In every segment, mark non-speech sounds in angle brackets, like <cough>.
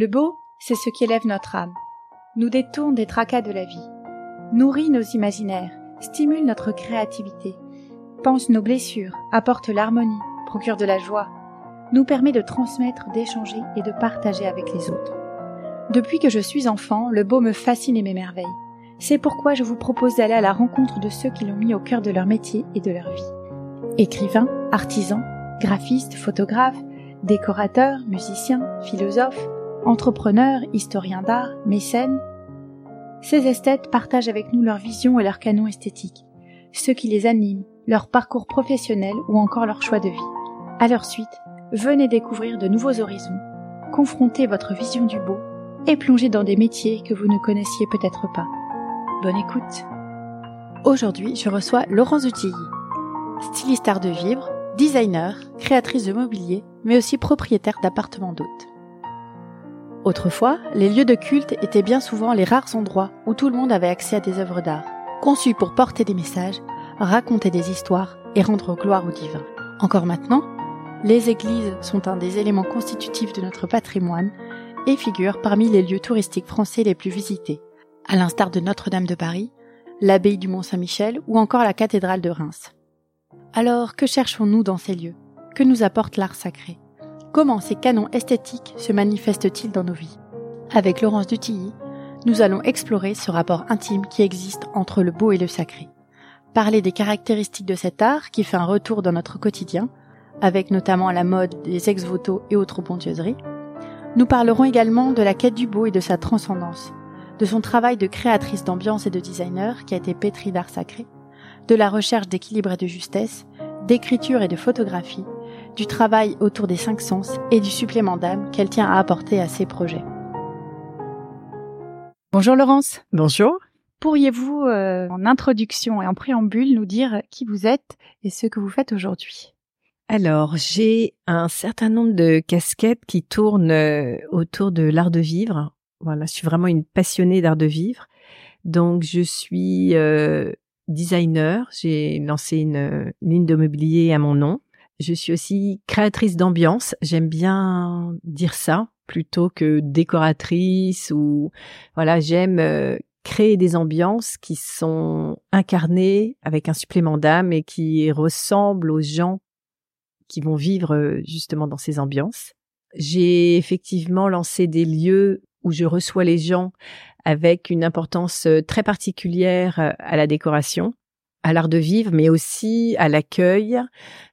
Le beau, c'est ce qui élève notre âme, nous détourne des tracas de la vie, nourrit nos imaginaires, stimule notre créativité, pense nos blessures, apporte l'harmonie, procure de la joie, nous permet de transmettre, d'échanger et de partager avec les autres. Depuis que je suis enfant, le beau me fascine et m'émerveille. C'est pourquoi je vous propose d'aller à la rencontre de ceux qui l'ont mis au cœur de leur métier et de leur vie. Écrivains, artisans, graphistes, photographes, décorateurs, musiciens, philosophes, entrepreneurs, historiens d'art, mécènes. Ces esthètes partagent avec nous leur vision et leur canon esthétique, ceux qui les animent, leur parcours professionnel ou encore leur choix de vie. À leur suite, venez découvrir de nouveaux horizons, confrontez votre vision du beau et plongez dans des métiers que vous ne connaissiez peut-être pas. Bonne écoute. Aujourd'hui, je reçois Laurence Utilly, styliste art de vivre, designer, créatrice de mobilier, mais aussi propriétaire d'appartements d'hôtes. Autrefois, les lieux de culte étaient bien souvent les rares endroits où tout le monde avait accès à des œuvres d'art, conçues pour porter des messages, raconter des histoires et rendre gloire au divin. Encore maintenant, les églises sont un des éléments constitutifs de notre patrimoine et figurent parmi les lieux touristiques français les plus visités, à l'instar de Notre-Dame de Paris, l'abbaye du Mont-Saint-Michel ou encore la cathédrale de Reims. Alors, que cherchons-nous dans ces lieux? Que nous apporte l'art sacré? Comment ces canons esthétiques se manifestent-ils dans nos vies? Avec Laurence Dutilly, nous allons explorer ce rapport intime qui existe entre le beau et le sacré. Parler des caractéristiques de cet art qui fait un retour dans notre quotidien, avec notamment la mode des ex-voto et autres bondieuseries. Nous parlerons également de la quête du beau et de sa transcendance, de son travail de créatrice d'ambiance et de designer qui a été pétri d'art sacré, de la recherche d'équilibre et de justesse, d'écriture et de photographie, du travail autour des cinq sens et du supplément d'âme qu'elle tient à apporter à ses projets. Bonjour Laurence. Bonjour. Pourriez-vous, euh, en introduction et en préambule, nous dire qui vous êtes et ce que vous faites aujourd'hui? Alors, j'ai un certain nombre de casquettes qui tournent euh, autour de l'art de vivre. Voilà, je suis vraiment une passionnée d'art de vivre. Donc, je suis euh, designer. J'ai lancé une, une ligne de mobilier à mon nom. Je suis aussi créatrice d'ambiance. J'aime bien dire ça plutôt que décoratrice ou voilà, j'aime euh, créer des ambiances qui sont incarnées avec un supplément d'âme et qui ressemblent aux gens qui vont vivre euh, justement dans ces ambiances. J'ai effectivement lancé des lieux où je reçois les gens avec une importance euh, très particulière à la décoration à l'art de vivre, mais aussi à l'accueil,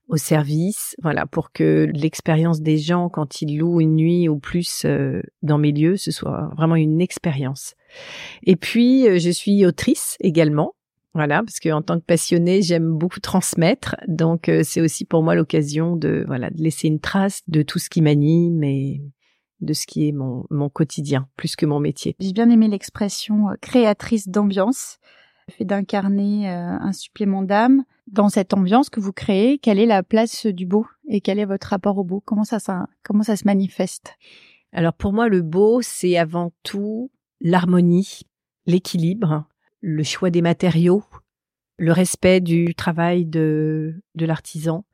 au service, voilà, pour que l'expérience des gens quand ils louent une nuit ou plus euh, dans mes lieux, ce soit vraiment une expérience. Et puis, euh, je suis autrice également. Voilà, parce que en tant que passionnée, j'aime beaucoup transmettre, donc euh, c'est aussi pour moi l'occasion de voilà de laisser une trace de tout ce qui m'anime et de ce qui est mon, mon quotidien, plus que mon métier. J'ai bien aimé l'expression créatrice d'ambiance fait d'incarner euh, un supplément d'âme dans cette ambiance que vous créez. Quelle est la place du beau et quel est votre rapport au beau? Comment ça, comment ça se manifeste? Alors pour moi, le beau, c'est avant tout l'harmonie, l'équilibre, le choix des matériaux, le respect du travail de, de l'artisan.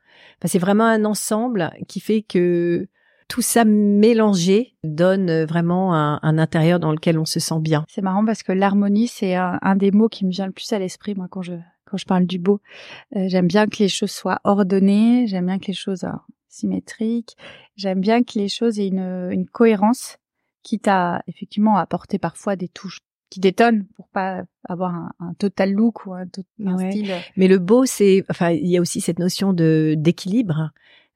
C'est vraiment un ensemble qui fait que tout ça mélangé donne euh, vraiment un, intérieur dans lequel on se sent bien. C'est marrant parce que l'harmonie, c'est un, des mots qui me vient le plus à l'esprit, moi, quand je, quand je parle du beau. Euh, j'aime bien que les choses soient ordonnées, j'aime bien que les choses soient symétriques, j'aime bien que les choses aient une, une cohérence, quitte à, effectivement, apporter parfois des touches qui détonnent pour pas avoir un, total look ou un, style. Mais le beau, c'est, enfin, il y a aussi cette notion de d'équilibre.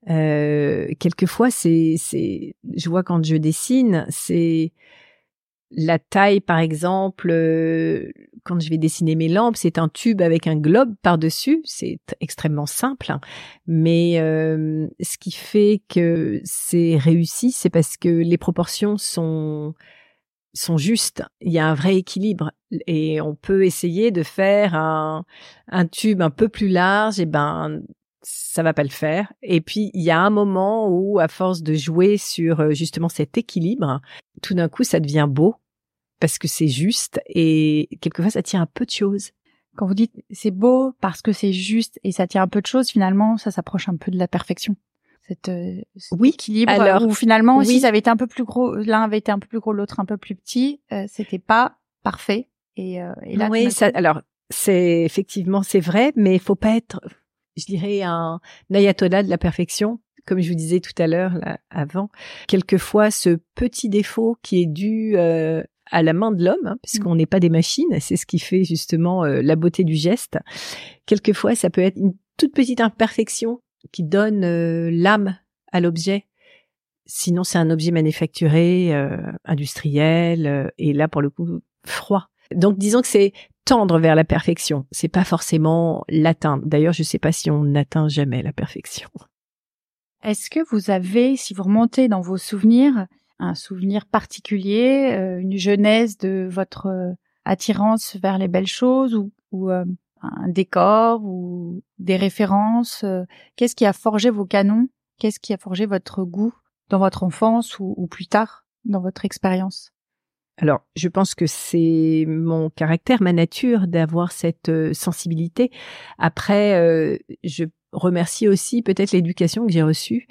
Euh, quelquefois, c'est, c'est, je vois quand je dessine, c'est la taille, par exemple, euh, quand je vais dessiner mes lampes, c'est un tube avec un globe par-dessus. C'est extrêmement simple, mais euh, ce qui fait que c'est réussi, c'est parce que les proportions sont sont justes. Il y a un vrai équilibre et on peut essayer de faire un, un tube un peu plus large. Et ben ça va pas le faire. Et puis il y a un moment où, à force de jouer sur euh, justement cet équilibre, tout d'un coup ça devient beau parce que c'est juste et quelquefois ça tient un peu de choses. Quand vous dites c'est beau parce que c'est juste et ça tient un peu de choses, finalement ça s'approche un peu de la perfection. Cet, oui, équilibre alors, où finalement, oui. si avait été un peu plus gros, l'un avait été un peu plus gros, l'autre un peu plus petit, c'était pas parfait. Et, et là, oui, ça, alors c'est effectivement c'est vrai, mais il faut pas être, je dirais, un ayatollah de la perfection comme je vous disais tout à l'heure avant, quelquefois ce petit défaut qui est dû euh, à la main de l'homme, hein, puisqu'on mm. n'est pas des machines, c'est ce qui fait justement euh, la beauté du geste. Quelquefois, ça peut être une toute petite imperfection qui donne euh, l'âme à l'objet. Sinon, c'est un objet manufacturé, industriel, et là, pour le coup, froid. Donc, disons que c'est tendre vers la perfection. C'est pas forcément l'atteindre. D'ailleurs, je sais pas si on n'atteint jamais la perfection. Est-ce que vous avez, si vous remontez dans vos souvenirs, un souvenir particulier, euh, une genèse de votre euh, attirance vers les belles choses ou, euh, un décor ou des références Qu'est-ce qui a forgé vos canons? Qu'est-ce qui a forgé votre goût dans votre enfance ou plus tard dans votre expérience? Alors, je pense que c'est mon caractère, ma nature d'avoir cette sensibilité. Après, je remercier aussi peut-être l'éducation que j'ai reçue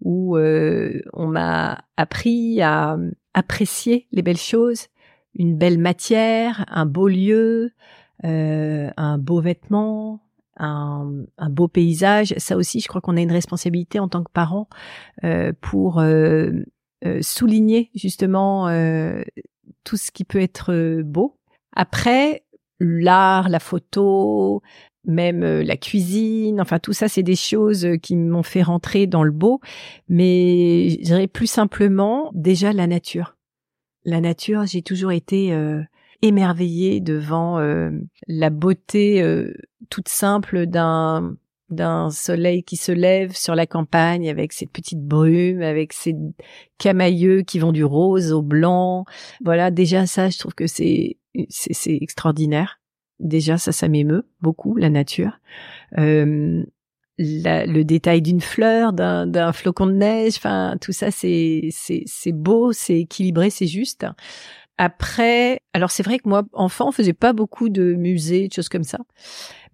où euh, on m'a appris à apprécier les belles choses, une belle matière, un beau lieu, euh, un beau vêtement, un, beau paysage. Ça aussi, je crois qu'on a une responsabilité en tant que parents euh, pour souligner justement tout ce qui peut être beau. Après, l'art, la photo, même euh, la cuisine, enfin tout ça, c'est des choses euh, qui m'ont fait rentrer dans le beau, mais je dirais plus simplement déjà la nature. La nature, j'ai toujours été euh, émerveillée devant la beauté toute simple d'un d'un soleil qui se lève sur la campagne avec ces petites brumes, avec ces camailleux qui vont du rose au blanc. Voilà, déjà ça, je trouve que c'est c'est extraordinaire. Déjà, ça, ça m'émeut beaucoup, la nature. Euh, le détail d'une fleur, d'un flocon de neige, enfin tout ça, c'est c'est beau, c'est équilibré, c'est juste. Après, alors c'est vrai que moi, enfant, on faisait pas beaucoup de musées, de choses comme ça.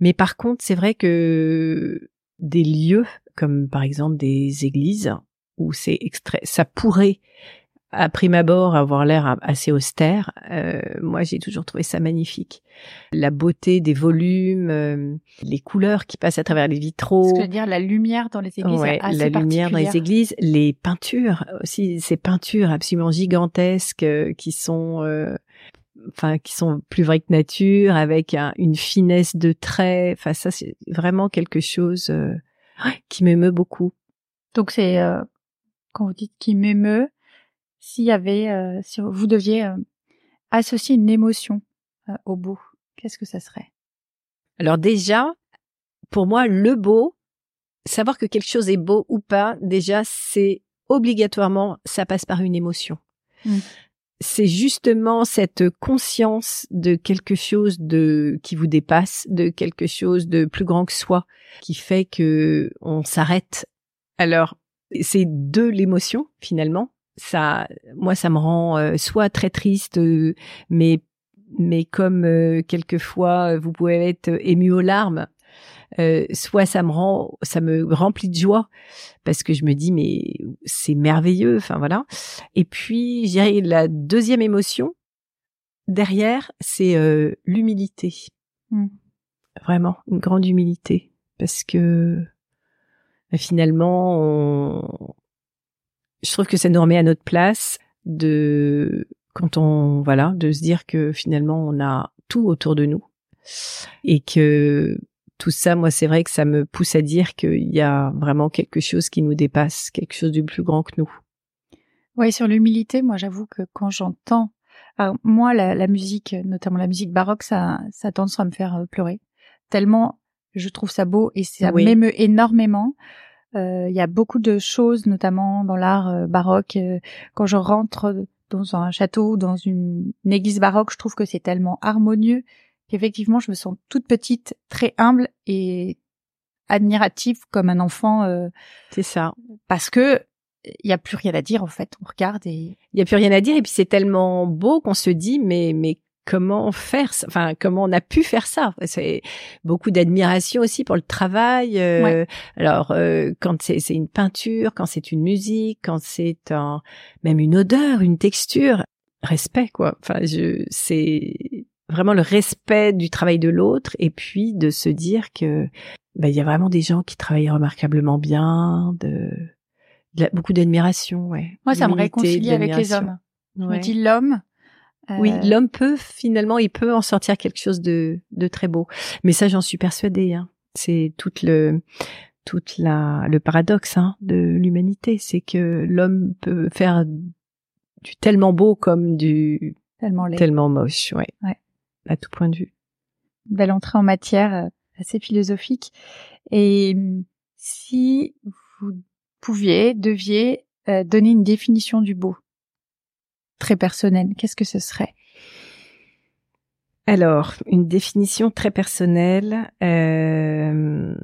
Mais par contre, c'est vrai que des lieux, comme par exemple des églises, où c'est extrait, ça pourrait à prime abord avoir l'air assez austère, euh, moi j'ai toujours trouvé ça magnifique. La beauté des volumes, euh, les couleurs qui passent à travers les vitraux. Ce que je veux dire, la lumière dans les églises. Ouais, la lumière dans les églises, les peintures aussi, ces peintures absolument gigantesques euh, qui sont, enfin qui sont plus vraies que nature, avec une finesse de traits. Enfin ça c'est vraiment quelque chose qui m'émeut beaucoup. Donc c'est quand vous dites qui m'émeut, s'il y avait, euh, si vous deviez euh, associer une émotion euh, au beau, qu'est-ce que ça serait? Alors déjà, pour moi, le beau, savoir que quelque chose est beau ou pas, déjà, c'est obligatoirement, ça passe par une émotion. Mmh. C'est justement cette conscience de quelque chose de qui vous dépasse, de quelque chose de plus grand que soi, qui fait que on s'arrête. Alors, c'est de l'émotion finalement, ça, moi, ça me rend euh, soit très triste, euh, mais mais comme euh, quelquefois vous pouvez être ému aux larmes, soit ça me rend, ça me remplit de joie parce que je me dis mais c'est merveilleux, enfin voilà. Et puis, j'ai la deuxième émotion derrière, c'est l'humilité. Mmh. Vraiment, une grande humilité parce que finalement, on, je trouve que ça nous remet à notre place de quand on voilà de se dire que finalement on a tout autour de nous. Et que tout ça moi c'est vrai que ça me pousse à dire qu'il y a vraiment quelque chose qui nous dépasse quelque chose de plus grand que nous. Ouais sur l'humilité moi j'avoue que quand j'entends moi la, la, musique notamment la musique baroque ça ça tendance à me faire euh, pleurer. Tellement je trouve ça beau et ça m'émeut énormément il y a beaucoup de choses, notamment dans l'art euh, baroque. Euh, quand je rentre dans un château, dans une, église baroque, je trouve que c'est tellement harmonieux qu'effectivement, je me sens toute petite, très humble et admirative comme un enfant. c'est ça. Parce que il y a plus rien à dire en fait. On regarde et il y a plus rien à dire et puis c'est tellement beau qu'on se dit mais mais comment faire, enfin comment on a pu faire ça. C'est beaucoup d'admiration aussi pour le travail. Euh, alors euh, quand c'est une peinture, quand c'est une musique, quand c'est un, même une odeur, une texture, respect quoi. Enfin, je c'est vraiment le respect du travail de l'autre et puis de se dire que ben, il y a vraiment des gens qui travaillent remarquablement bien, de, beaucoup d'admiration, ouais. Moi, ça me réconcilie avec les hommes. Je me dis l'homme. Oui, euh, l'homme peut finalement, il peut en sortir quelque chose de, de très beau. Mais ça, j'en suis persuadée. Hein. C'est toute le toute la le paradoxe hein, de l'humanité, c'est que l'homme peut faire du tellement beau comme du tellement laid. tellement moche, ouais. ouais. À tout point de vue. Belle entrée en matière euh, assez philosophique. Et hum, si vous pouviez, deviez euh, donner une définition du beau, très personnelle, qu'est-ce que ce serait? Alors, une définition très personnelle. Euh...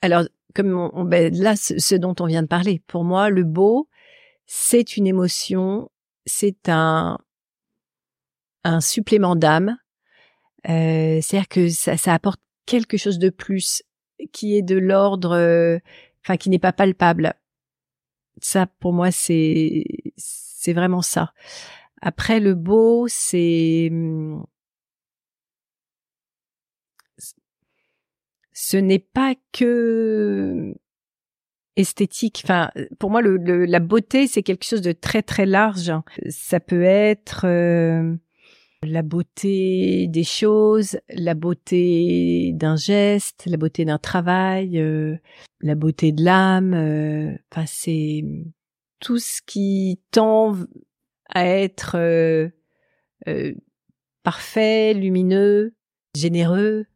Alors, comme on, ben, là, ce, dont on vient de parler, pour moi, le beau, c'est une émotion, c'est un un supplément d'âme. Euh, C'est-à-dire que ça, apporte quelque chose de plus qui est de l'ordre, euh, enfin qui n'est pas palpable. Ça, pour moi, c'est c'est vraiment ça. Après, le beau, c'est ce n'est pas que esthétique. Enfin, pour moi, le, la beauté, c'est quelque chose de très très large. Ça peut être euh, la beauté des choses, la beauté d'un geste, la beauté d'un travail, euh, la beauté de l'âme. Euh, enfin, c'est tout ce qui tend à être euh, parfait, lumineux, généreux.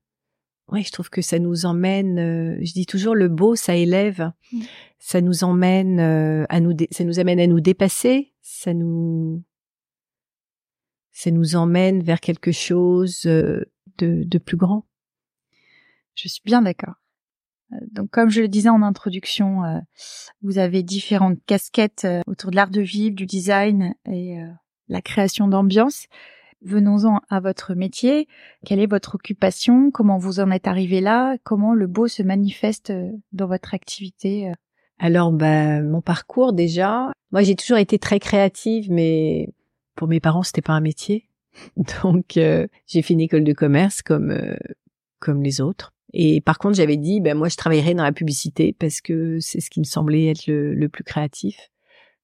Oui, je trouve que ça nous emmène. je dis toujours le beau, ça élève. Mmh. Ça nous emmène à nous, ça nous amène à nous dépasser. Ça nous ça nous emmène vers quelque chose euh, de, de plus grand. Je suis bien d'accord. Euh, donc, comme je le disais en introduction, euh, vous avez différentes casquettes autour de l'art de vivre, du design et la création d'ambiance. Venons-en à votre métier. Quelle est votre occupation? Comment vous en êtes arrivé là? Comment le beau se manifeste dans votre activité Alors, bah, mon parcours déjà. Moi, j'ai toujours été très créative, mais pour mes parents, c'était pas un métier. <laughs> Donc euh, j'ai fait une école de commerce comme euh, comme les autres. Et par contre, j'avais dit, ben moi, je travaillerai dans la publicité parce que c'est ce qui me semblait être le, plus créatif.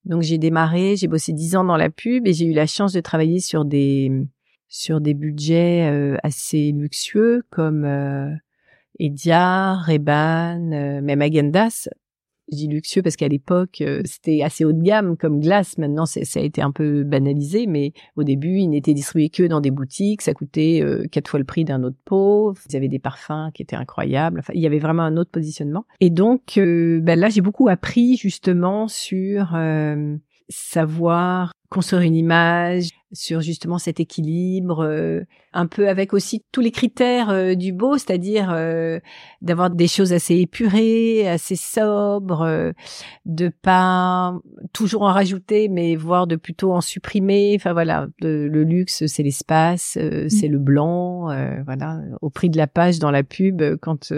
Donc j'ai démarré, j'ai bossé dix ans dans la pub et j'ai eu la chance de travailler sur des sur des budgets euh, assez luxueux comme Edia, Reban, même Agendas je dis luxueux parce qu'à l'époque euh, c'était assez haut de gamme comme glace. Maintenant ça a été un peu banalisé, mais au début il n'était distribué que dans des boutiques. Ça coûtait euh, quatre fois le prix d'un autre pot. Ils avaient des parfums qui étaient incroyables. Enfin, il y avait vraiment un autre positionnement. Et donc euh, ben là j'ai beaucoup appris justement sur savoir construire une image, sur justement cet équilibre, euh, un peu avec aussi tous les critères euh, du beau, c'est-à-dire euh, d'avoir des choses assez épurées, assez sobres, de pas toujours en rajouter, mais voir de plutôt en supprimer. Enfin voilà, le luxe, c'est l'espace, mmh. c'est le blanc, voilà, au prix de la page dans la pub quand.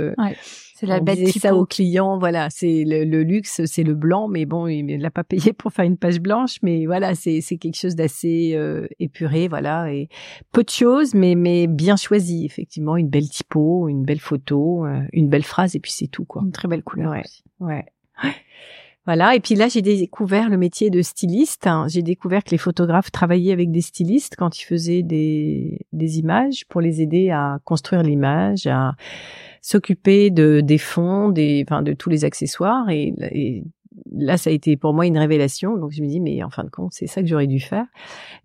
C'est la bête disait ça aux clients, voilà, c'est le, luxe, c'est le blanc, mais bon, il l'a pas payé pour faire une page blanche, mais voilà, c'est quelque chose d'assez euh, épuré, voilà, et peu de choses, mais mais bien choisi, effectivement, une belle typo, une belle photo, euh, une belle phrase, et puis c'est tout, quoi. Une très belle couleur ouais. Ouais. Voilà. Et puis là, j'ai découvert le métier de styliste. Hein. J'ai découvert que les photographes travaillaient avec des stylistes quand ils faisaient des, des images pour les aider à construire l'image, à s'occuper de des fonds, des, enfin, de tous les accessoires. Et, et, là, ça a été pour moi une révélation. Donc je me dis, mais en fin de compte, c'est ça que j'aurais dû faire.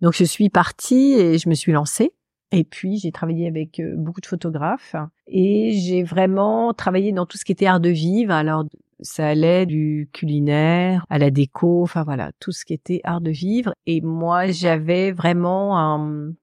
Donc je suis partie et je me suis lancée. Et puis j'ai travaillé avec euh, beaucoup de photographes et j'ai vraiment travaillé dans tout ce qui était art de vivre. Alors ça allait du culinaire à la déco, enfin voilà, tout ce qui était art de vivre. Et moi, j'avais vraiment un,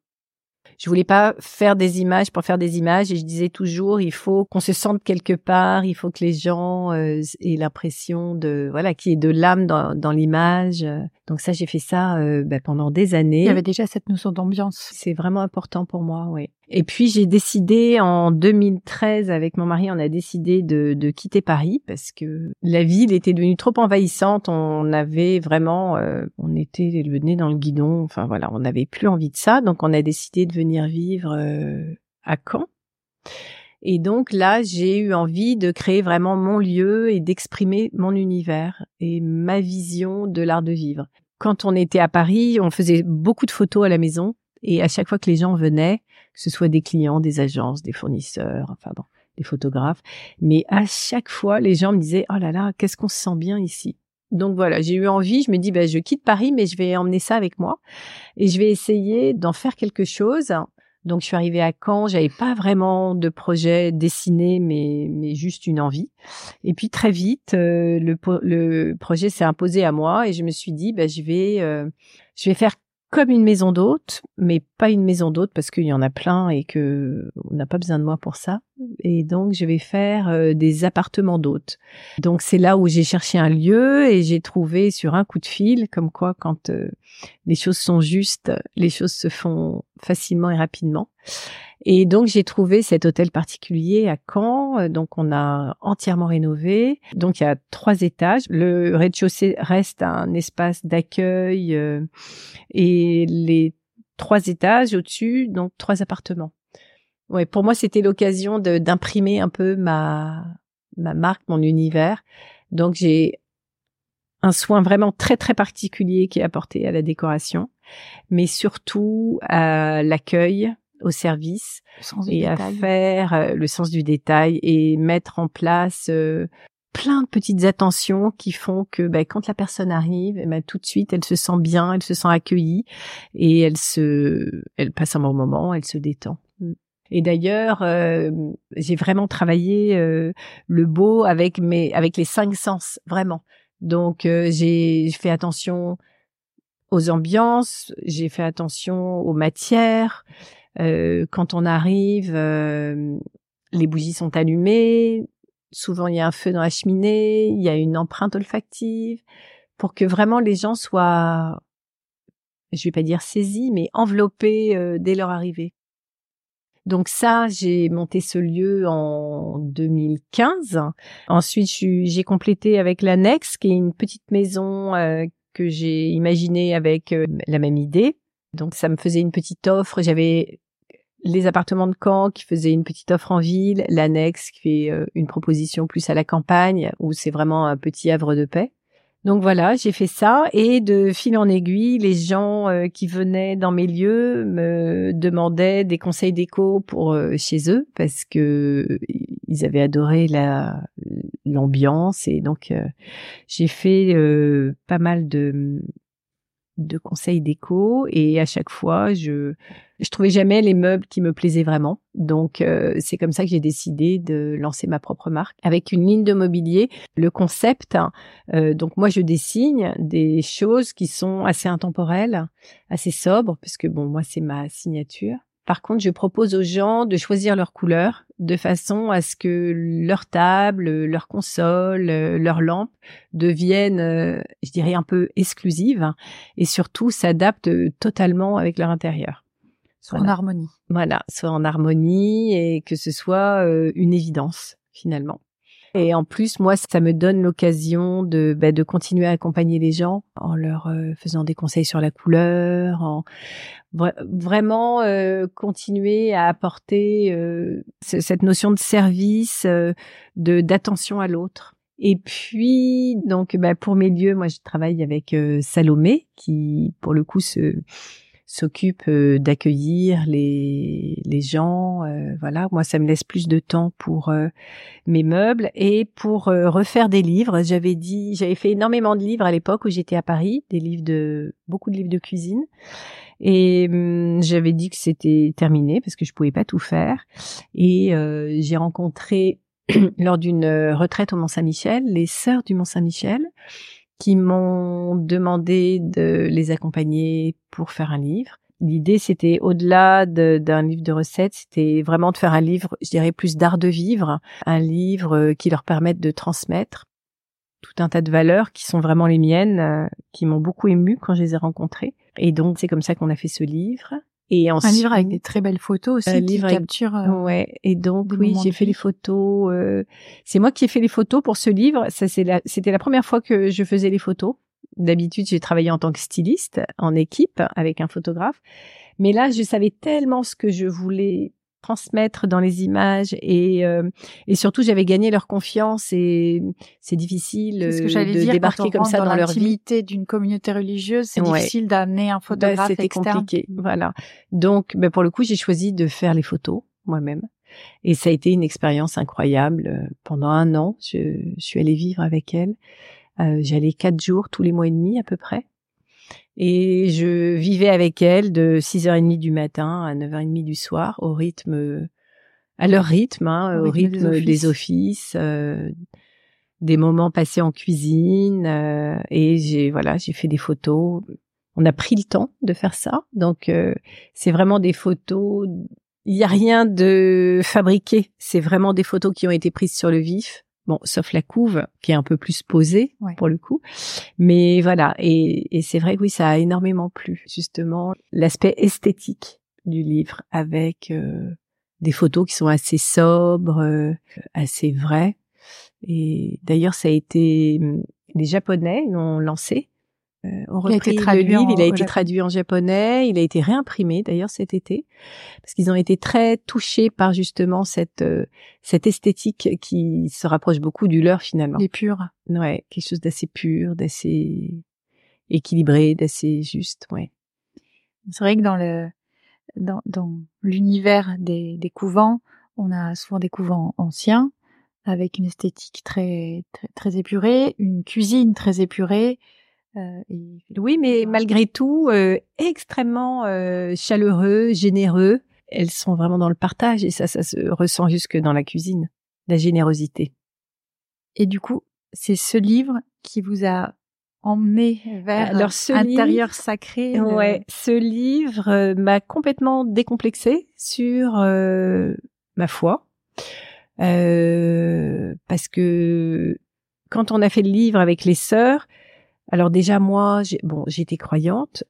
je voulais pas faire des images pour faire des images et je disais toujours il faut qu'on se sente quelque part, il faut que les gens euh, aient l'impression de voilà qu'il y ait de l'âme dans, dans l'image. Donc ça, j'ai fait ça euh, bah, pendant des années. Il y avait déjà cette notion d'ambiance. C'est vraiment important pour moi, oui. Et puis j'ai décidé en 2013 avec mon mari, on a décidé de, de, quitter Paris parce que la ville était devenue trop envahissante. On avait vraiment, euh, on était le nez dans le guidon. Enfin voilà, on n'avait plus envie de ça, donc on a décidé de venir vivre euh, à Caen. Et donc là, j'ai eu envie de créer vraiment mon lieu et d'exprimer mon univers et ma vision de l'art de vivre. Quand on était à Paris, on faisait beaucoup de photos à la maison et à chaque fois que les gens venaient, que ce soit des clients, des agences, des fournisseurs, enfin bon, des photographes, mais à chaque fois, les gens me disaient "Oh là là, qu'est-ce qu'on se sent bien ici." Donc voilà, j'ai eu envie, je me dis ben je quitte Paris mais je vais emmener ça avec moi et je vais essayer d'en faire quelque chose donc je suis arrivée à Caen, j'avais pas vraiment de projet dessiné, mais mais juste une envie. Et puis très vite, euh, le, le projet s'est imposé à moi et je me suis dit, bah, je vais euh, je vais faire comme une maison d'hôte, mais pas une maison d'hôte parce qu'il y en a plein et que on n'a pas besoin de moi pour ça. Et donc je vais faire euh, des appartements d'hôtes. Donc c'est là où j'ai cherché un lieu et j'ai trouvé sur un coup de fil, comme quoi quand euh, les choses sont justes, les choses se font facilement et rapidement. Et donc j'ai trouvé cet hôtel particulier à Caen. Donc on a entièrement rénové. Donc il y a trois étages. Le rez-de-chaussée reste un espace d'accueil euh, et les trois étages au-dessus, donc trois appartements. Ouais, pour moi c'était l'occasion d'imprimer un peu ma ma marque, mon univers. Donc j'ai un soin vraiment très très particulier qui est apporté à la décoration, mais surtout à l'accueil, au service et à faire euh, le sens du détail et mettre en place euh, plein de petites attentions qui font que ben, quand la personne arrive, eh ben, tout de suite elle se sent bien, elle se sent accueillie et elle se, elle passe un bon moment, elle se détend. Et d'ailleurs, euh, j'ai vraiment travaillé le beau avec mes, avec les cinq sens, vraiment. Donc j'ai fait attention aux ambiances, j'ai fait attention aux matières, euh, quand on arrive, euh, les bougies sont allumées. Souvent, il y a un feu dans la cheminée. Il y a une empreinte olfactive pour que vraiment les gens soient, je vais pas dire saisis, mais enveloppés euh, dès leur arrivée. Donc ça, j'ai monté ce lieu en 2015. Ensuite, j'ai complété avec l'annexe, qui est une petite maison que j'ai imaginée avec la même idée. Donc ça me faisait une petite offre. J'avais les appartements de Caen qui faisaient une petite offre en ville, l'annexe qui fait euh, une proposition plus à la campagne où c'est vraiment un petit havre de paix. Donc voilà, j'ai fait ça et de fil en aiguille, les gens euh, qui venaient dans mes lieux me demandaient des conseils d'éco pour euh, chez eux parce que ils avaient adoré la l'ambiance et donc j'ai fait pas mal de de conseils déco et à chaque fois je je trouvais jamais les meubles qui me plaisaient vraiment. Donc euh, c'est comme ça que j'ai décidé de lancer ma propre marque avec une ligne de mobilier le concept hein, euh, donc moi je dessine des choses qui sont assez intemporelles assez sobres parce que bon moi c'est ma signature par contre, je propose aux gens de choisir leur couleur de façon à ce que leur table, leur console, leur lampe deviennent, euh, je dirais, un peu exclusives et surtout s'adaptent totalement avec leur intérieur. Soit en harmonie. Voilà, soit en harmonie et que ce soit euh, une évidence finalement. Et en plus, moi, ça me donne l'occasion de, bah, de continuer à accompagner les gens en leur euh, faisant des conseils sur la couleur, en vraiment euh, continuer à apporter euh, cette notion de service, de d'attention à l'autre. Et puis, donc, bah, pour mes lieux, moi, je travaille avec Salomé, qui, pour le coup, se s'occupe euh, d'accueillir les, les gens. Euh, voilà, moi ça me laisse plus de temps pour euh, mes meubles et pour refaire des livres. J'avais dit, j'avais fait énormément de livres à l'époque où j'étais à Paris, des livres de beaucoup de livres de cuisine. Et hum, j'avais dit que c'était terminé parce que je pouvais pas tout faire. Et j'ai rencontré <clears throat> lors d'une retraite au Mont Saint-Michel les sœurs du Mont Saint-Michel qui m'ont demandé de les accompagner pour faire un livre. L'idée, c'était au-delà d'un livre de recettes, c'était vraiment de faire un livre, je dirais, plus d'art de vivre, un livre qui leur permette de transmettre. tout un tas de valeurs qui sont vraiment les miennes, euh, qui m'ont beaucoup ému quand je les ai rencontrées. Et donc c'est comme ça qu'on a fait ce livre. Et ensuite, un livre avec des très belles photos aussi un qui livre capture. Euh, ouais. Et donc oui, j'ai fait les photos. Euh, c'est moi qui ai fait les photos pour ce livre. Ça c'est c'était la première fois que je faisais les photos. D'habitude, j'ai travaillé en tant que styliste en équipe avec un photographe. Mais là, je savais tellement ce que je voulais transmettre dans les images et euh, et surtout j'avais gagné leur confiance et c'est difficile ce que de dire, débarquer comme ça dans, leur vie. d'une communauté religieuse c'est difficile d'amener un bah, photographe c'était compliqué voilà. Donc ben pour le coup j'ai choisi de faire les photos moi-même. Et ça a été une expérience incroyable. Pendant un an je, je suis allée vivre avec elle. Euh, j'allais quatre jours tous les mois et demi à peu près et je vivais avec elle de 6h30 du matin à 9h30 du soir au rythme, à leur rythme, hein, au, rythme, des offices, euh, des moments passés en cuisine. Euh, et j'ai voilà, j'ai fait des photos. On a pris le temps de faire ça, donc euh, c'est vraiment des photos. Il n'y a rien de fabriqué. C'est vraiment des photos qui ont été prises sur le vif. Bon, sauf la couve qui est un peu plus posée pour le coup. Mais voilà, et, et c'est vrai que oui, ça a énormément plu, justement, l'aspect esthétique du livre avec euh, des photos qui sont assez sobres, euh, assez vraies. Et d'ailleurs, ça a été les Japonais l'ont lancé euh, on il a été traduit livre, il a été traduit en japonais, il a été réimprimé d'ailleurs cet été parce qu'ils ont été très touchés par justement cette euh, cette esthétique qui se rapproche beaucoup du leur finalement. Les purs. Ouais, quelque chose d'assez pur, d'assez équilibré, d'assez juste, ouais. C'est vrai que dans le dans, dans l'univers des, des couvents, on a souvent des couvents anciens avec une esthétique très très, très épurée, une cuisine très épurée, euh, oui, mais malgré tout, euh, extrêmement euh, chaleureux, généreux. Elles sont vraiment dans le partage et ça, ça se ressent jusque dans la cuisine, la générosité. Et du coup, c'est ce livre qui vous a emmené vers Alors, ce intérieur sacré. Ouais, ce livre m'a complètement décomplexé sur ma foi, parce que quand on a fait le livre avec les sœurs, alors déjà moi, bon, j'étais croyante,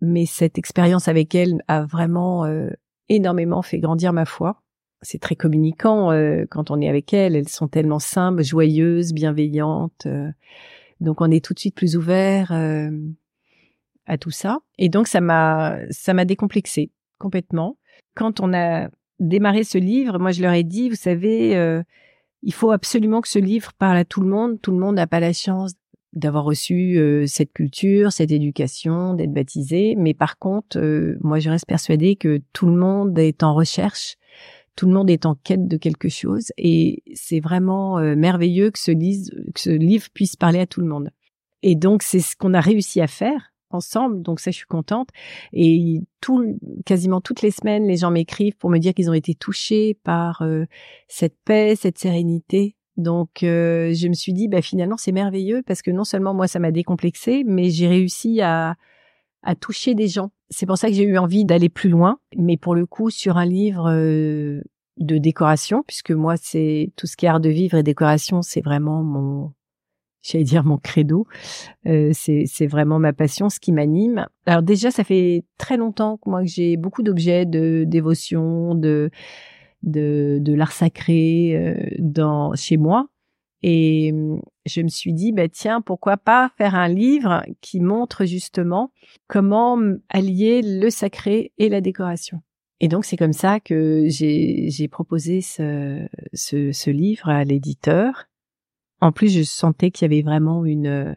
mais cette expérience avec elle a vraiment euh, énormément fait grandir ma foi. C'est très communicant euh, quand on est avec elle. Elles sont tellement simples, joyeuses, bienveillantes. Euh, donc on est tout de suite plus ouvert à tout ça. Et donc ça m'a ça m'a décomplexé complètement. Quand on a démarré ce livre, moi je leur ai dit, vous savez, il faut absolument que ce livre parle à tout le monde. Tout le monde n'a pas la chance d'avoir reçu euh, cette culture, cette éducation, d'être baptisé. Mais par contre, euh, moi, je reste persuadée que tout le monde est en recherche, tout le monde est en quête de quelque chose, et c'est vraiment euh, merveilleux que ce, livre puisse parler à tout le monde. Et donc, c'est ce qu'on a réussi à faire ensemble, donc ça, je suis contente. Et tout, quasiment toutes les semaines, les gens m'écrivent pour me dire qu'ils ont été touchés par cette paix, cette sérénité donc euh, je me suis dit bah finalement c'est merveilleux parce que non seulement moi ça m'a décomplexé mais j'ai réussi à à toucher des gens. C'est pour ça que j'ai eu envie d'aller plus loin mais pour le coup sur un livre euh, de décoration puisque moi c'est tout ce qui est art de vivre et décoration c'est vraiment mon j'allais dire mon credo. Euh, c'est vraiment ma passion, ce qui m'anime. Alors déjà ça fait très longtemps que moi que j'ai beaucoup d'objets de dévotion, de de, de l'art sacré euh, dans chez moi. Et hum, je me suis dit, bah, tiens, pourquoi pas faire un livre qui montre justement comment allier le sacré et la décoration. Et donc c'est comme ça que j'ai proposé ce, ce, ce, livre à l'éditeur. En plus, je sentais qu'il y avait vraiment une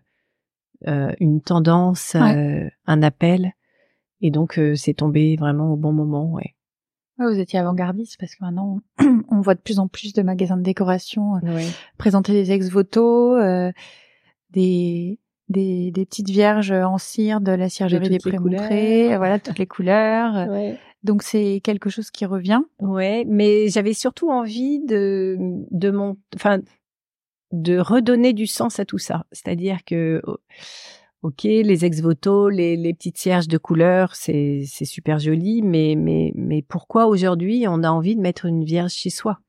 euh, une tendance, euh, un appel, et donc euh, c'est tombé vraiment au bon moment. Ouais vous étiez avant-gardiste parce que maintenant <clears throat> on voit de plus en plus de magasins de décoration euh, présenter des ex-voto, euh, des, des, des petites vierges en cire de la ciergerie des Prémontrés, voilà toutes les couleurs. <laughs> Donc c'est quelque chose qui revient. Ouais, mais j'avais surtout envie de de mon, enfin, de redonner du sens à tout ça. C'est-à-dire que Ok, les ex-voto, les, les petites cierges de couleur, c'est super joli, mais mais mais pourquoi aujourd'hui on a envie de mettre une vierge chez soi?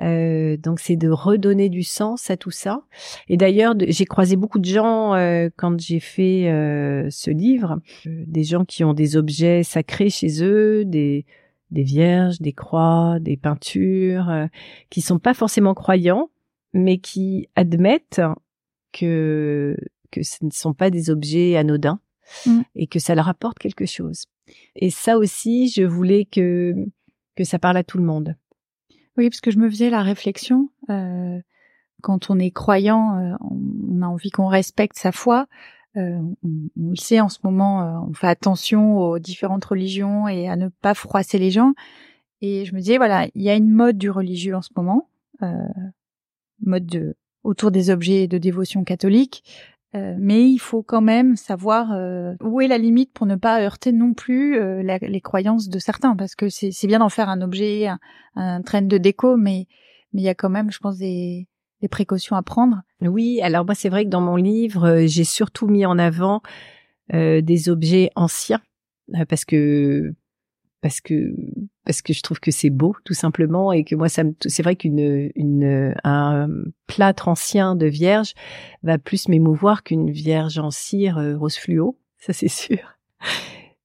Euh, donc c'est de redonner du sens à tout ça. Et d'ailleurs, j'ai croisé beaucoup de gens euh, quand j'ai fait euh, ce livre, des gens qui ont des objets sacrés chez eux, des des vierges, des croix, des peintures, qui sont pas forcément croyants, mais qui admettent que que ce ne sont pas des objets anodins mm. et que ça leur apporte quelque chose. Et ça aussi, je voulais que que ça parle à tout le monde. Oui, parce que je me faisais la réflexion euh, quand on est croyant, euh, on a envie qu'on respecte sa foi. Euh, on, le sait en ce moment, on fait attention aux différentes religions et à ne pas froisser les gens. Et je me disais voilà, il y a une mode du religieux en ce moment, mode de autour des objets de dévotion catholique. Euh, mais il faut quand même savoir euh, où est la limite pour ne pas heurter non plus euh, les croyances de certains, parce que c'est bien d'en faire un objet, un, un train de déco, mais mais il y a quand même, je pense, des, des précautions à prendre. Oui, alors moi c'est vrai que dans mon livre, j'ai surtout mis en avant des objets anciens, parce que parce que parce que je trouve que c'est beau tout simplement et que moi ça c'est vrai qu'une une un plâtre ancien de vierge va plus m'émouvoir qu'une vierge en cire euh, rose fluo <laughs> ça c'est sûr.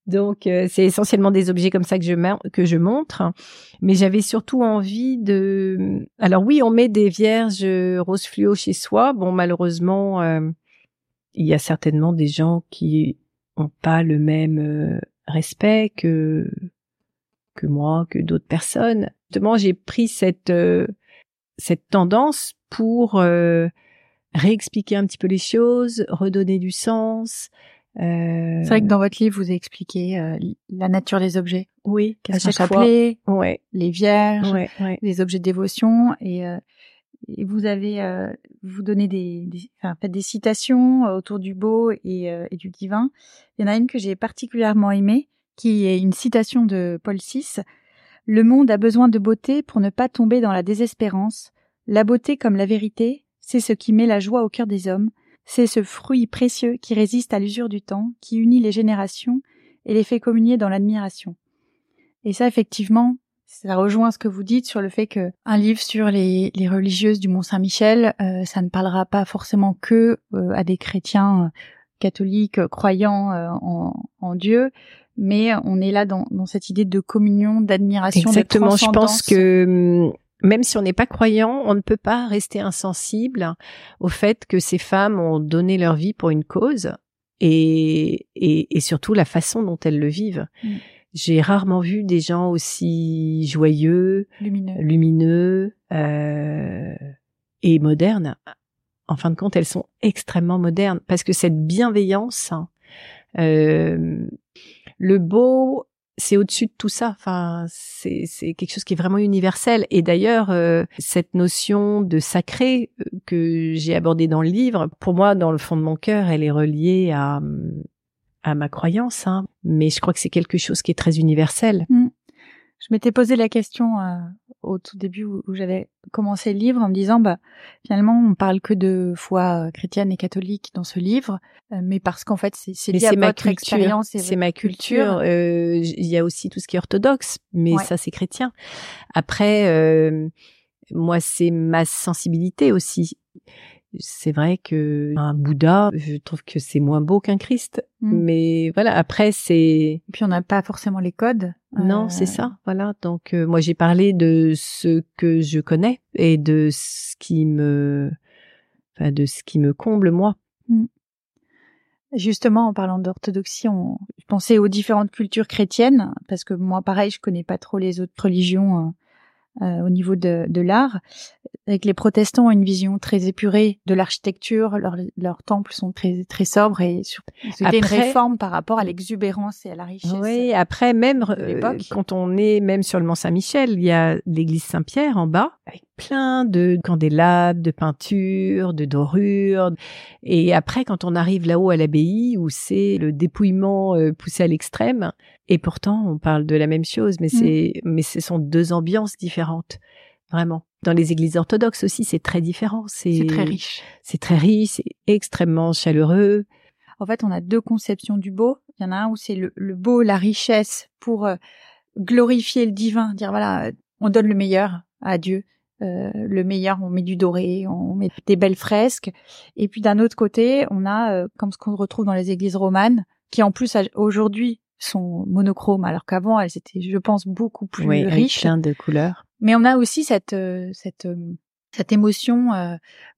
Donc euh, c'est essentiellement des objets comme ça que je que je montre mais j'avais surtout envie de alors oui on met des vierges rose fluo chez soi. Bon malheureusement euh, il y a certainement des gens qui ont pas le même respect que que moi, que d'autres personnes. Justement, j'ai pris cette euh, cette tendance pour euh, réexpliquer un petit peu les choses, redonner du sens. Euh... C'est vrai que dans votre livre, vous expliqué euh, la nature des objets. Oui, qu'est-ce chapelet, ouais. les vierges, ouais, les objets de dévotion, et, et vous avez vous donnez des, des enfin, des citations autour du beau et, et, du divin. Il y en a une que j'ai particulièrement aimée, qui est une citation de Paul VI. Le monde a besoin de beauté pour ne pas tomber dans la désespérance. La beauté comme la vérité, c'est ce qui met la joie au cœur des hommes, c'est ce fruit précieux qui résiste à l'usure du temps, qui unit les générations et les fait communier dans l'admiration. Et ça, effectivement, ça rejoint ce que vous dites sur le fait que un livre sur les, religieuses du Mont Saint-Michel, euh, ça ne parlera pas forcément que euh, à des chrétiens euh, catholiques croyants en, en, Dieu, mais on est là dans, dans cette idée de communion, d'admiration, Exactement. Je pense que hum, même si on n'est pas croyant, on ne peut pas rester insensible au fait que ces femmes ont donné leur vie pour une cause et, et, et surtout la façon dont elles le vivent. Mm. J'ai rarement vu des gens aussi joyeux, lumineux, lumineux euh, et modernes. En fin de compte, elles sont extrêmement modernes parce que cette bienveillance, euh, le beau, c'est au-dessus de tout ça. Enfin, c'est quelque chose qui est vraiment universel. Et d'ailleurs, euh, cette notion de sacré euh, que j'ai abordée dans le livre, pour moi, dans le fond de mon cœur, elle est reliée à à ma croyance. Hein. Mais je crois que c'est quelque chose qui est très universel. Mmh. Je m'étais posé la question euh, au tout début où, j'avais commencé le livre en me disant bah finalement on parle que de foi chrétienne et catholique dans ce livre euh, mais parce qu'en fait c'est lié à votre expérience c'est ma culture. euh, il y a aussi tout ce qui est orthodoxe mais ça c'est chrétien. Après euh, moi c'est ma sensibilité aussi c'est vrai que un Bouddha, je trouve que c'est moins beau qu'un Christ. Mm. Mais voilà, après c'est. Puis on n'a pas forcément les codes. Non, c'est ça. Voilà. Donc euh, moi j'ai parlé de ce que je connais et de ce qui me, enfin de ce qui me comble moi. Mm. Justement, en parlant d'orthodoxie, on pensait aux différentes cultures chrétiennes, parce que moi, pareil, je connais pas trop les autres religions. Euh, au niveau de, de l'art. Avec les protestants ont une vision très épurée de l'architecture, leurs, leurs temples sont très très sobres et c'était une réforme par rapport à l'exubérance et à la richesse. Oui, après même euh, quand on est même sur le Mont Saint-Michel, il y a l'église Saint-Pierre en bas avec plein de candélabres, de peintures, de dorures. Et après, quand on arrive là-haut à l'abbaye, où c'est le dépouillement euh, poussé à l'extrême, et pourtant on parle de la même chose, mais mm. c'est, mais ce sont deux ambiances différentes, vraiment. Dans les églises orthodoxes aussi, c'est très différent. C'est très riche. C'est très riche, c'est extrêmement chaleureux. En fait, on a deux conceptions du beau. Il y en a un où c'est le, beau, la richesse pour euh, glorifier le divin, dire voilà, on donne le meilleur, à Dieu. Euh, le meilleur, on met du doré, on met des belles fresques. Et puis d'un autre côté, on a euh, comme ce qu'on retrouve dans les églises romanes, qui en plus aujourd'hui sont monochromes, alors qu'avant elles étaient, je pense, beaucoup plus oui, riches. plein de couleurs. Mais on a aussi cette euh, cette cette émotion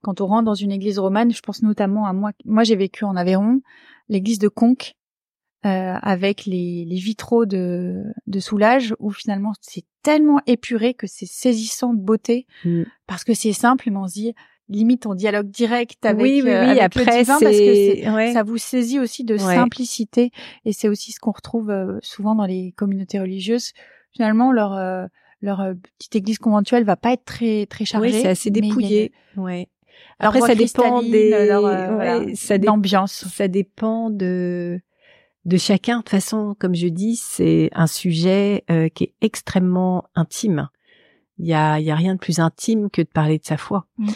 quand on rentre dans une église romane. Je pense notamment à moi. Moi, j'ai vécu en Aveyron, l'église de Conques, euh, avec les, les, vitraux de, de Soulage, où finalement c'est tellement épuré que c'est saisissant de beauté, mm. parce que c'est simple, mais on se dit limite on dialogue direct avec, oui, oui, euh, après, le divin, parce que ça vous saisit aussi de simplicité, et c'est aussi ce qu'on retrouve euh, souvent dans les communautés religieuses. Finalement, leur leur petite église conventuelle va pas être très très chargée. Oui, c'est assez dépouillé. Ouais. Après, ça dépend des, leur, ouais, ça d'ambiance. Ça dépend de de chacun. De toute façon, comme je dis, c'est un sujet euh, qui est extrêmement intime. Il y a, y a rien de plus intime que de parler de sa foi. Mm.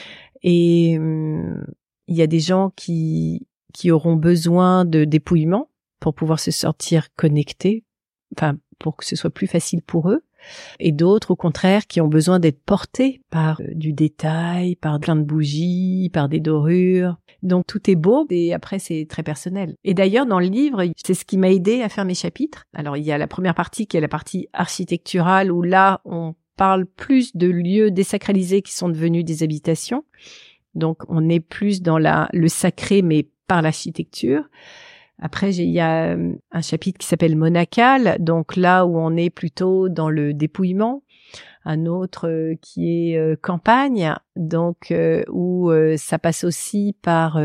Et hum, il y a des gens qui qui auront besoin de dépouillement pour pouvoir se sortir connectés, enfin pour que ce soit plus facile pour eux et d'autres au contraire qui ont besoin d'être portés par euh, du détail, par plein de bougies, par des dorures. Donc tout est beau et après c'est très personnel. Et d'ailleurs dans le livre, c'est ce qui m'a aidé à faire mes chapitres. Alors il y a la première partie qui est la partie architecturale où là on parle plus de lieux désacralisés qui sont devenus des habitations. Donc on est plus dans le sacré mais par l'architecture. Après, il y a euh, un chapitre qui s'appelle Monacal, donc là où on est plutôt dans le dépouillement. Un autre euh, qui est euh, campagne, donc où ça passe aussi par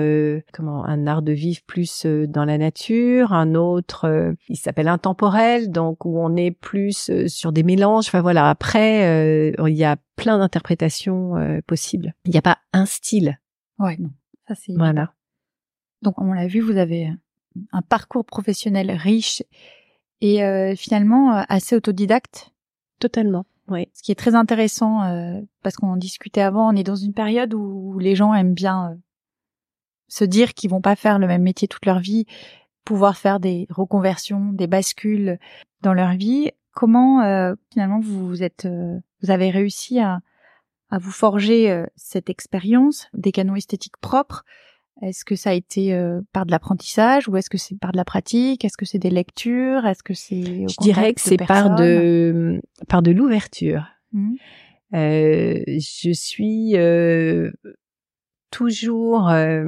comment un art de vivre plus dans la nature. Un autre, il s'appelle intemporel, donc où on est plus sur des mélanges. Enfin voilà. Après, il y a plein d'interprétations possibles. Il n'y a pas un style. Ouais, non. Ça c'est. Voilà. Donc on l'a vu, vous avez un parcours professionnel riche et euh, finalement euh, assez autodidacte. Totalement. Oui. Ce qui est très intéressant euh, parce qu'on en discutait avant, on est dans une période où les gens aiment bien se dire qu'ils vont pas faire le même métier toute leur vie, pouvoir faire des reconversions, des bascules dans leur vie. Comment finalement vous êtes, vous avez réussi à, à vous forger cette expérience, des canaux esthétiques propres est-ce que ça a été euh, par de l'apprentissage ou est-ce que c'est par de la pratique? Est-ce que c'est des lectures? Est-ce que c'est Je dirais que c'est par de par de l'ouverture. Mmh. Euh, je suis euh, toujours euh,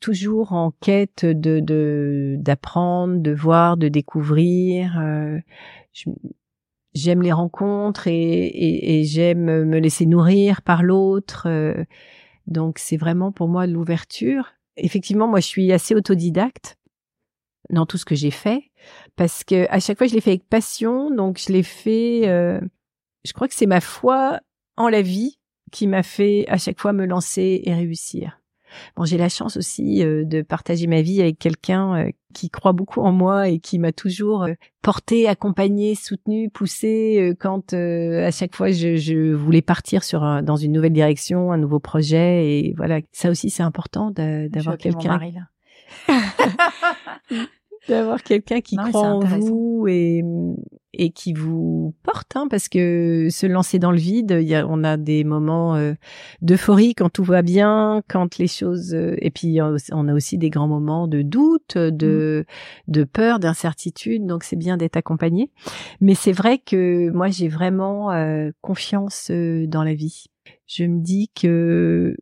toujours en quête de d'apprendre, de, voir, de découvrir. j'aime les rencontres et, et, et j'aime me laisser nourrir par l'autre. Donc c'est vraiment pour moi l'ouverture. Effectivement, moi je suis assez autodidacte dans tout ce que j'ai fait parce que à chaque fois je l'ai fait avec passion. Donc je l'ai fait. Euh, je crois que c'est ma foi en la vie qui m'a fait à chaque fois me lancer et réussir. Bon, j'ai la chance aussi euh, de partager ma vie avec quelqu'un euh, qui croit beaucoup en moi et qui m'a toujours euh, porté, accompagné, soutenu, poussé quand à chaque fois je, je voulais partir sur dans une nouvelle direction, un nouveau projet. Et voilà, ça aussi c'est important d'avoir quelqu'un <laughs> d'avoir quelqu'un qui croit en vous et, et qui vous porte, hein, parce que se lancer dans le vide, y a, on a des moments euh, d'euphorie quand tout va bien, quand les choses, euh, et puis on a aussi des grands moments de doute, de mmh. de peur, d'incertitude. Donc c'est bien d'être accompagné. Mais c'est vrai que moi j'ai vraiment euh, confiance dans la vie. Je me dis que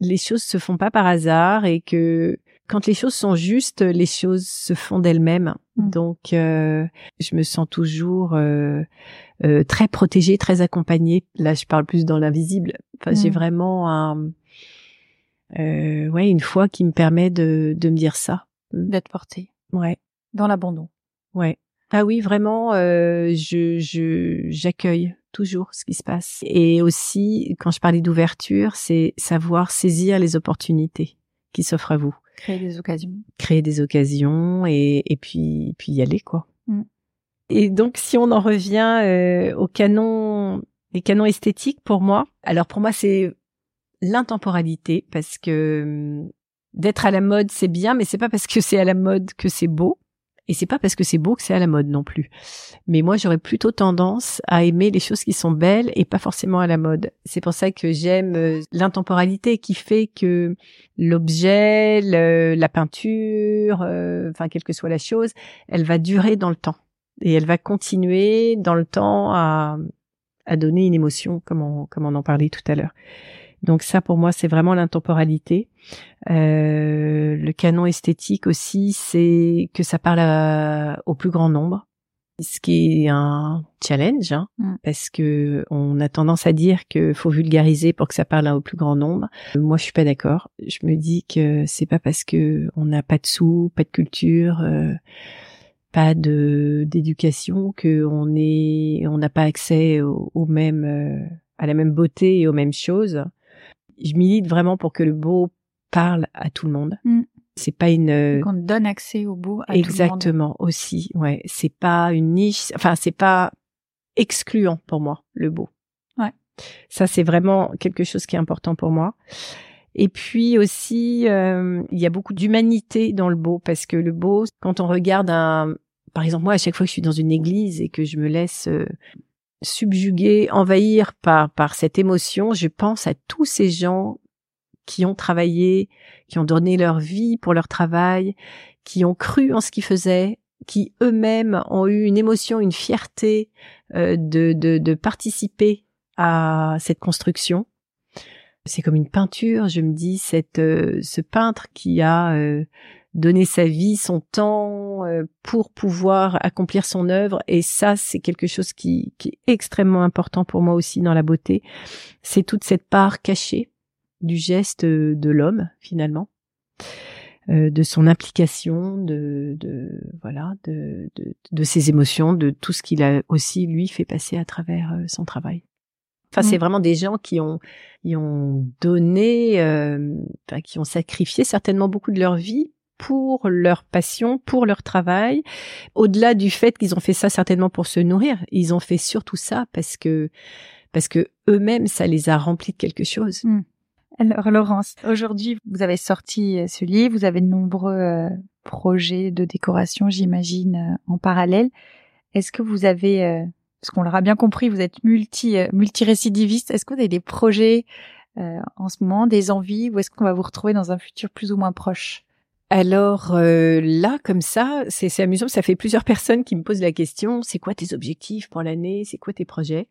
les choses se font pas par hasard et que quand les choses sont justes, les choses se font d'elles-mêmes. Mm. Donc, euh, je me sens toujours euh, euh, très protégée, très accompagnée. Là, je parle plus dans l'invisible. Enfin, j'ai mm. vraiment un, ouais, une foi qui me permet de, de me dire ça, d'être portée. Ouais. Dans l'abandon. Ouais. Ah oui, vraiment, je, je, j'accueille toujours ce qui se passe. Et aussi, quand je parlais d'ouverture, c'est savoir saisir les opportunités qui s'offrent à vous. Créer des occasions. Créer des occasions et, et puis, puis y aller, quoi. Mm. Et donc, si on en revient euh, au canon, les canons esthétiques, pour moi, alors pour moi, c'est l'intemporalité, parce que hum, d'être à la mode, c'est bien, mais c'est pas parce que c'est à la mode que c'est beau. Et c'est pas parce que c'est beau que c'est à la mode non plus. Mais moi, j'aurais plutôt tendance à aimer les choses qui sont belles et pas forcément à la mode. C'est pour ça que j'aime euh, l'intemporalité qui fait que l'objet, la peinture, euh, enfin quelle que soit la chose, elle va durer dans le temps et elle va continuer dans le temps à, donner une émotion, comme on, comme on en parlait tout à l'heure. Donc ça, pour moi, c'est vraiment l'intemporalité. Euh, le canon esthétique aussi, c'est que ça parle au plus grand nombre, ce qui est un challenge, hein, mm. parce que on a tendance à dire qu'il faut vulgariser pour que ça parle au plus grand nombre. Moi, je suis pas d'accord. Je me dis que c'est pas parce que on n'a pas de sous, pas de culture. Euh, pas de d'éducation que on est on n'a pas accès au, au même euh, à la même beauté et aux mêmes choses je milite vraiment pour que le beau parle à tout le monde. Mm. C'est pas une qu'on donne accès au beau à exactement tout le monde. aussi. Ouais, c'est pas une niche. Enfin, c'est pas excluant pour moi le beau. Ouais. Ça c'est vraiment quelque chose qui est important pour moi. Et puis aussi, euh, il y a beaucoup d'humanité dans le beau parce que le beau, quand on regarde un, par exemple moi à chaque fois que je suis dans une église et que je me laisse euh, subjuguée, envahir par, par cette émotion, je pense à tous ces gens qui ont travaillé, qui ont donné leur vie pour leur travail, qui ont cru en ce qu'ils faisaient, qui eux-mêmes ont eu une émotion, une fierté euh, de, de, de participer à cette construction. C'est comme une peinture, je me dis, cette, euh, ce peintre qui a euh, donner sa vie, son temps euh, pour pouvoir accomplir son œuvre. Et ça, c'est quelque chose qui, qui, est extrêmement important pour moi aussi dans la beauté. C'est toute cette part cachée du geste de l'homme finalement, euh, de son implication, de, de voilà, de, de, de, ses émotions, de tout ce qu'il a aussi lui fait passer à travers euh, son travail. Enfin, c'est mm. vraiment des gens qui ont, qui ont donné, euh, enfin, qui ont sacrifié certainement beaucoup de leur vie pour leur passion, pour leur travail. Au-delà du fait qu'ils ont fait ça certainement pour se nourrir, ils ont fait surtout ça parce que parce que eux-mêmes ça les a remplis de quelque chose. Hmm. Alors Laurence, aujourd'hui vous avez sorti euh, ce livre, vous avez de nombreux euh, projets de décoration, j'imagine, euh, en parallèle. Est-ce que vous avez, parce qu'on l'aura bien compris, vous êtes multi multi récidiviste. Est-ce que vous avez des projets en ce moment, des envies, ou est-ce qu'on va vous retrouver dans un futur plus ou moins proche? Alors euh, là, comme ça, c'est amusant. Ça fait plusieurs personnes qui me posent la question c'est quoi tes objectifs pour l'année? C'est quoi tes projets?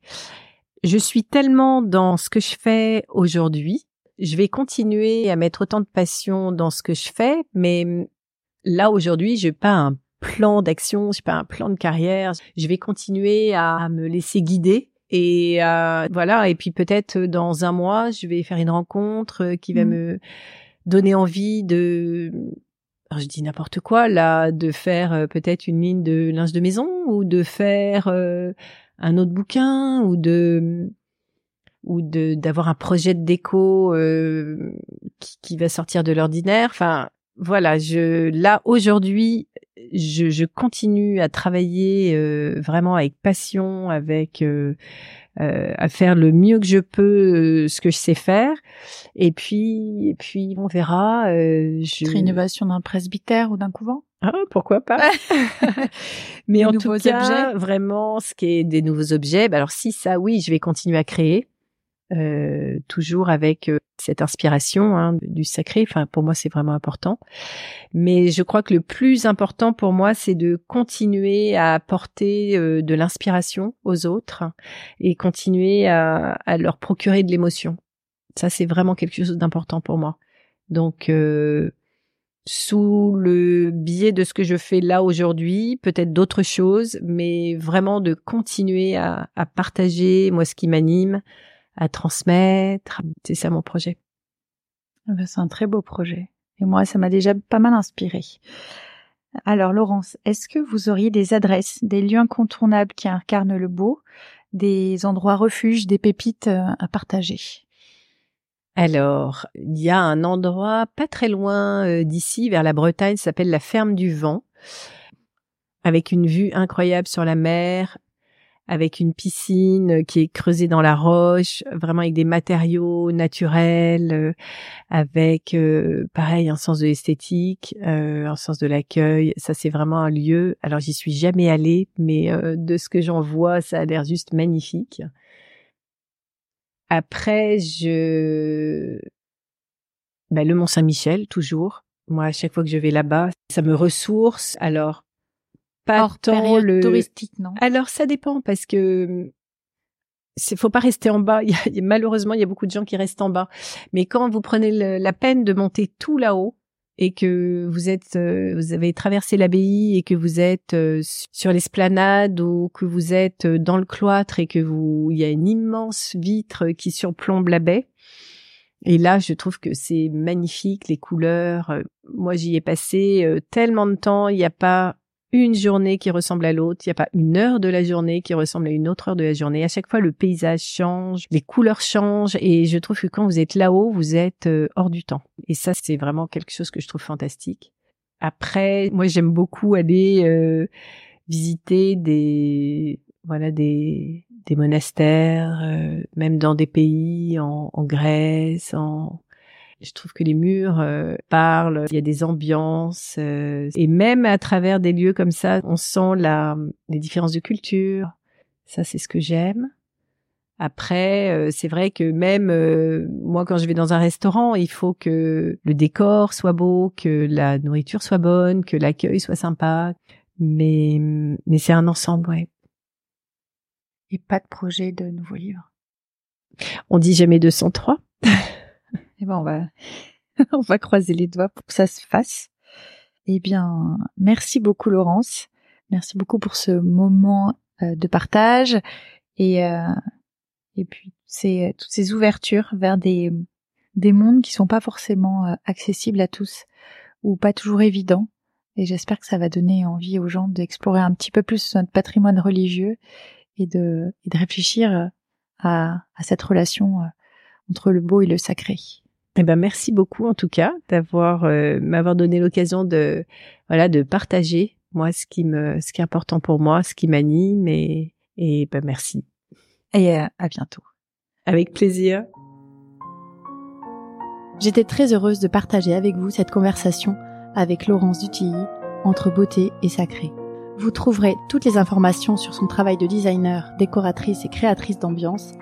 Je suis tellement dans ce que je fais aujourd'hui. Je vais continuer à mettre autant de passion dans ce que je fais, mais là aujourd'hui, j'ai pas un plan d'action, j'ai pas un plan de carrière. Je vais continuer à me laisser guider et euh, voilà. Et puis peut-être dans un mois, je vais faire une rencontre qui va mmh. me donner envie de je dis n'importe quoi là, de faire euh, peut-être une ligne de linge de maison ou de faire euh, un autre bouquin ou de ou de d'avoir un projet de déco euh, qui, qui, va sortir de l'ordinaire. Enfin, voilà, je là aujourd'hui, je, je, continue à travailler vraiment avec passion, avec euh, à faire le mieux que je peux euh, ce que je sais faire. Et puis, et puis on verra. Euh, je... Rénovation d'un presbytère ou d'un couvent? Ah, pourquoi pas <laughs> Mais en tout cas, vraiment, ce qui est des nouveaux objets, bah alors si ça, oui, je vais continuer à créer. Euh, toujours avec euh, cette inspiration hein, du sacré. Enfin, pour moi, c'est vraiment important. Mais je crois que le plus important pour moi, c'est de continuer à apporter euh, de l'inspiration aux autres et continuer à, à leur procurer de l'émotion. Ça, c'est vraiment quelque chose d'important pour moi. Donc, sous le biais de ce que je fais là aujourd'hui, peut-être d'autres choses, mais vraiment de continuer à, à partager moi ce qui m'anime, à transmettre. C'est ça mon projet. Ah ben, c'est un très beau projet. Et moi, ça m'a déjà pas mal inspiré. Alors, Laurence, est-ce que vous auriez des adresses, des lieux incontournables qui incarnent le beau, des endroits refuges, des pépites euh, à partager? Alors, il y a un endroit pas très loin euh, d'ici, vers la Bretagne, s'appelle la Ferme du Vent, avec une vue incroyable sur la mer, avec une piscine qui est creusée dans la roche, vraiment avec des matériaux naturels, euh, avec euh, pareil un sens de l'esthétique, euh, un sens de l'accueil. Ça c'est vraiment un lieu. Alors j'y suis jamais allée, mais de ce que j'en vois, ça a l'air juste magnifique. Après, je ben, le Mont Saint-Michel toujours. Moi, à chaque fois que je vais là-bas, ça me ressource. Alors pas Hors tant le touristique, non? Alors ça dépend parce que c'est faut pas rester en bas. <laughs> Il y a, malheureusement, il y a beaucoup de gens qui restent en bas. Mais quand vous prenez la peine de monter tout là-haut et que vous êtes, euh, vous avez traversé l'abbaye et que vous êtes euh, sur l'esplanade ou que vous êtes euh, dans le cloître et que vous, il y a une immense vitre qui surplombe la baie. Et là, je trouve que c'est magnifique, les couleurs. Moi, j'y ai passé tellement de temps. Il n'y a pas une journée qui ressemble à l'autre, il n'y a pas une heure de la journée qui ressemble à une autre heure de la journée. À chaque fois, le paysage change, les couleurs changent, et je trouve que quand vous êtes là-haut, vous êtes euh, hors du temps. Et ça, c'est vraiment quelque chose que je trouve fantastique. Après, moi, j'aime beaucoup aller euh, visiter des voilà des des monastères, euh, même dans des pays en, en Grèce, en je trouve que les murs euh, parlent, il y a des ambiances euh, et même à travers des lieux comme ça, on sent la les différences de culture. Ça c'est ce que j'aime. Après, euh, c'est vrai que même moi, quand je vais dans un restaurant, il faut que le décor soit beau, que la nourriture soit bonne, que l'accueil soit sympa. Mais, mais c'est un ensemble, ouais. Et pas de projet de nouveau livre? On dit jamais 203. <laughs> Eh ben, on va, <laughs> on va croiser les doigts pour que ça se fasse. Eh bien, merci beaucoup, Laurence. Merci beaucoup pour ce moment euh, de partage et, euh, et puis c'est toutes ces ouvertures vers des, des mondes qui sont pas forcément euh, accessibles à tous ou pas toujours évidents. Et j'espère que ça va donner envie aux gens d'explorer un petit peu plus notre patrimoine religieux et de, et de réfléchir à, à cette relation entre le beau et le sacré. Eh ben merci beaucoup en tout cas d'avoir euh, m'avoir donné l'occasion de voilà de partager moi ce qui me ce qui est important pour moi, ce qui m'anime et et ben merci. Et à, à bientôt. Avec plaisir. J'étais très heureuse de partager avec vous cette conversation avec Laurence Dutilly entre beauté et sacré. Vous trouverez toutes les informations sur son travail de designer, décoratrice et créatrice d'ambiance,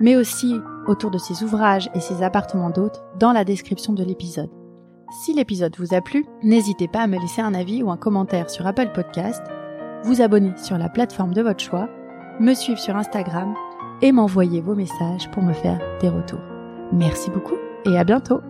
mais aussi autour de ses ouvrages et ses appartements d'hôtes dans la description de l'épisode. Si l'épisode vous a plu, n'hésitez pas à me laisser un avis ou un commentaire sur Apple Podcast, vous abonner sur la plateforme de votre choix, me suivre sur Instagram et m'envoyer vos messages pour me faire des retours. Merci beaucoup et à bientôt